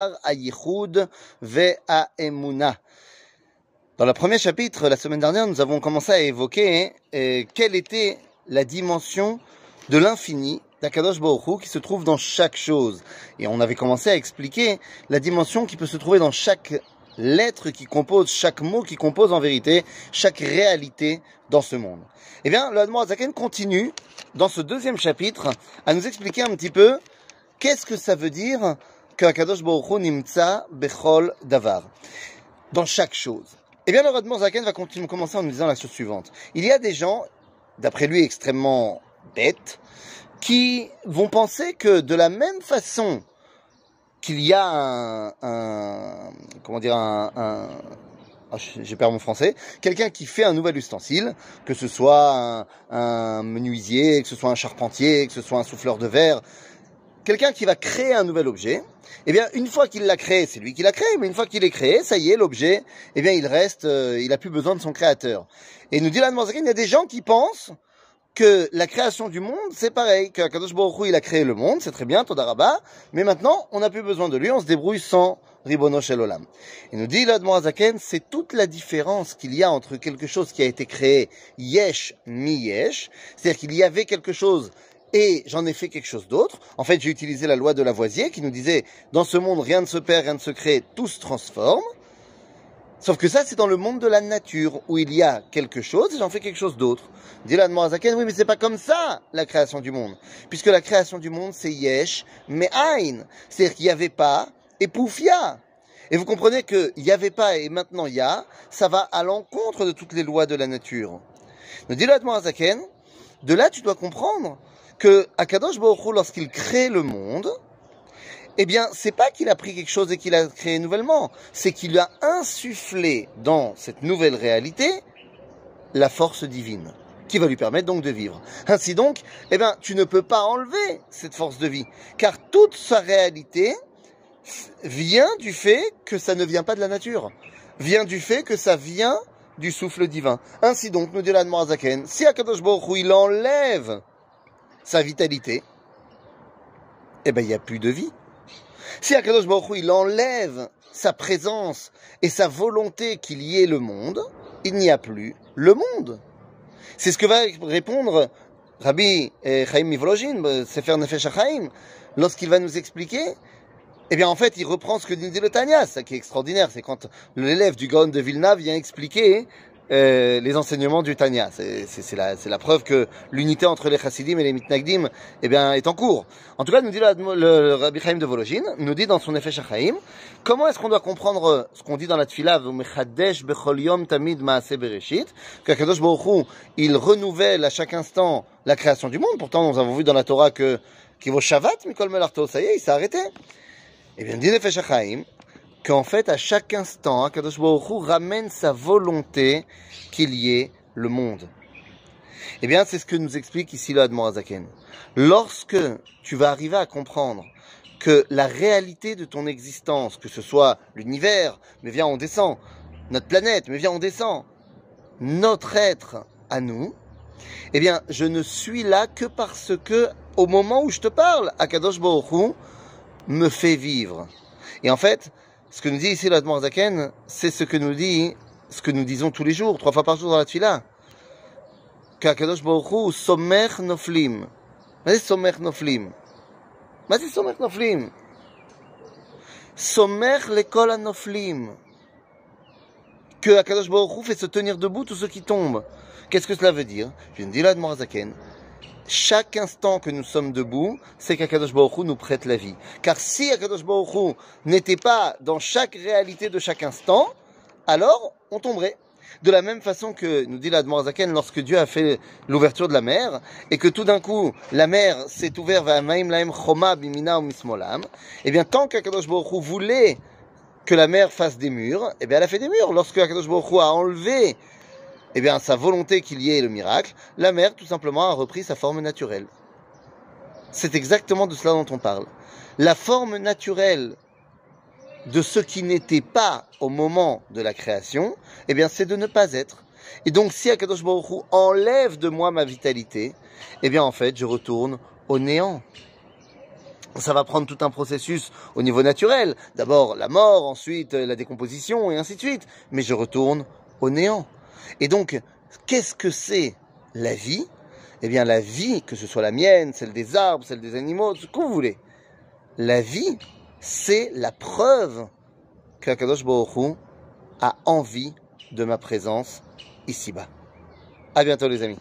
Dans le premier chapitre, la semaine dernière, nous avons commencé à évoquer euh, quelle était la dimension de l'infini d'Akadosh Baruch qui se trouve dans chaque chose. Et on avait commencé à expliquer la dimension qui peut se trouver dans chaque lettre qui compose, chaque mot qui compose en vérité, chaque réalité dans ce monde. Eh bien, le Zaken continue dans ce deuxième chapitre à nous expliquer un petit peu qu'est-ce que ça veit dire que Akadosh Baruch nimtza bechol davar. Dans chaque chose. Eh bien, le Radmor Zaken va continuer, commencer en nous disant la chose suivante. Il y a des gens, d'après lui extrêmement bêtes, qui vont penser que de la même façon qu'il y a un, comment dire un, un ah, j'ai perdu mon français, quelqu'un qui fait un nouvel ustensile, que ce soit un, un, menuisier, que ce soit un charpentier, que ce soit un souffleur de verre, quelqu'un qui va créer un nouvel objet, eh bien, une fois qu'il l'a créé, c'est lui qui l'a créé, mais une fois qu'il est créé, ça y est, l'objet, eh bien, il reste, euh, il a plus besoin de son créateur. Et nous dit la il y a des gens qui pensent que la création du monde, c'est pareil, que Kadosh Baruch il a créé le monde, c'est très bien, Todaraba, mais maintenant, on n'a plus besoin de lui, on se débrouille sans Ribono Shel Olam. Il nous dit l'Admorazaken, c'est toute la différence qu'il y a entre quelque chose qui a été créé yesh mi yesh, c'est-à-dire qu'il y avait quelque chose et j'en ai fait quelque chose d'autre. En fait, j'ai utilisé la loi de Lavoisier qui nous disait dans ce monde, rien ne se perd, rien ne se crée, tout se transforme. Sauf que ça, c'est dans le monde de la nature où il y a quelque chose et j'en fais quelque chose d'autre. Dit la Morazaken, oui, mais c'est pas comme ça la création du monde, puisque la création du monde c'est yesh, mais aïn, c'est-à-dire qu'il n'y avait pas et pouf ya. Et vous comprenez que il n'y avait pas et maintenant il y a, ça va à l'encontre de toutes les lois de la nature. Nous dit la de là tu dois comprendre que Akadosh Baruch lorsqu'il crée le monde, eh bien, c'est pas qu'il a pris quelque chose et qu'il a créé nouvellement, c'est qu'il a insufflé dans cette nouvelle réalité la force divine qui va lui permettre donc de vivre. Ainsi donc, eh bien, tu ne peux pas enlever cette force de vie, car toute sa réalité vient du fait que ça ne vient pas de la nature, vient du fait que ça vient du souffle divin. Ainsi donc, nous dit la Zaken, si Akadosh Baruch il enlève sa vitalité, eh ben, il n'y a plus de vie. Si Akadosh Baruch il enlève sa présence et sa volonté qu'il y ait le monde, il n'y a plus le monde. C'est ce que va répondre Rabbi eh, Chaim Mivolojin, euh, Sefer Nefesh HaChaim, lorsqu'il va nous expliquer eh bien, en fait, il reprend ce que dit le Tanya, ça qui est extraordinaire, c'est quand l'élève du Gaon de Vilna vient expliquer euh, les enseignements du Tanya. C'est la, la, preuve que l'unité entre les Chassidim et les Mitnagdim eh bien, est en cours. En tout cas, nous dit le, le, Rabbi Chaim de Vologine, nous dit dans son effet Shachaim, comment est-ce qu'on doit comprendre ce qu'on dit dans la Tfila, tamid qu'Akadosh Baruch il renouvelle à chaque instant la création du monde. Pourtant, nous avons vu dans la Torah que, qui vaut Shabbat, Mikol Melarto, ça y est, il s'est arrêté. Eh bien, dit l'effet Shachaim, qu'en fait, à chaque instant, Kadosh Baruch ramène sa volonté qu'il y ait le monde. Eh bien, c'est ce que nous explique ici le Admorazaken. Lorsque tu vas arriver à comprendre que la réalité de ton existence, que ce soit l'univers, mais viens on descend, notre planète, mais viens on descend, notre être à nous, eh bien, je ne suis là que parce que, au moment où je te parle, Akadosh Baruch me fait vivre. Et en fait, ce que nous dit ici la Zaken, c'est ce que nous dit, ce que nous disons tous les jours, trois fois par jour dans la Tfila. Kakadosh Baruchu, Somer Noflim. Mais Somer Noflim. Mais Somer Noflim. Somer l'école à Noflim. Que Akadosh Baruchu fait se tenir debout tous ceux qui tombent. Qu'est-ce que cela veut dire? Je viens de dire l'Admor chaque instant que nous sommes debout, c'est qu'Akadosh Baruch nous prête la vie. Car si Akadosh Baruch n'était pas dans chaque réalité de chaque instant, alors on tomberait. De la même façon que nous dit l'Admorazaken, lorsque Dieu a fait l'ouverture de la mer, et que tout d'un coup, la mer s'est ouverte vers Maim Laim Choma Bimina Mismolam, eh bien, tant qu'Akadosh Baruch voulait que la mer fasse des murs, eh bien, elle a fait des murs. Lorsque Akadosh Baruch a enlevé eh bien, sa volonté qu'il y ait le miracle, la mer, tout simplement, a repris sa forme naturelle. C'est exactement de cela dont on parle. La forme naturelle de ce qui n'était pas au moment de la création, eh bien, c'est de ne pas être. Et donc, si Akadosh Baruch enlève de moi ma vitalité, eh bien, en fait, je retourne au néant. ça va prendre tout un processus au niveau naturel. D'abord la mort, ensuite la décomposition et ainsi de suite. Mais je retourne au néant. Et donc, qu'est-ce que c'est la vie? Eh bien, la vie, que ce soit la mienne, celle des arbres, celle des animaux, ce que vous voulez. La vie, c'est la preuve qu'Akadosh Baruch a envie de ma présence ici-bas. À bientôt les amis.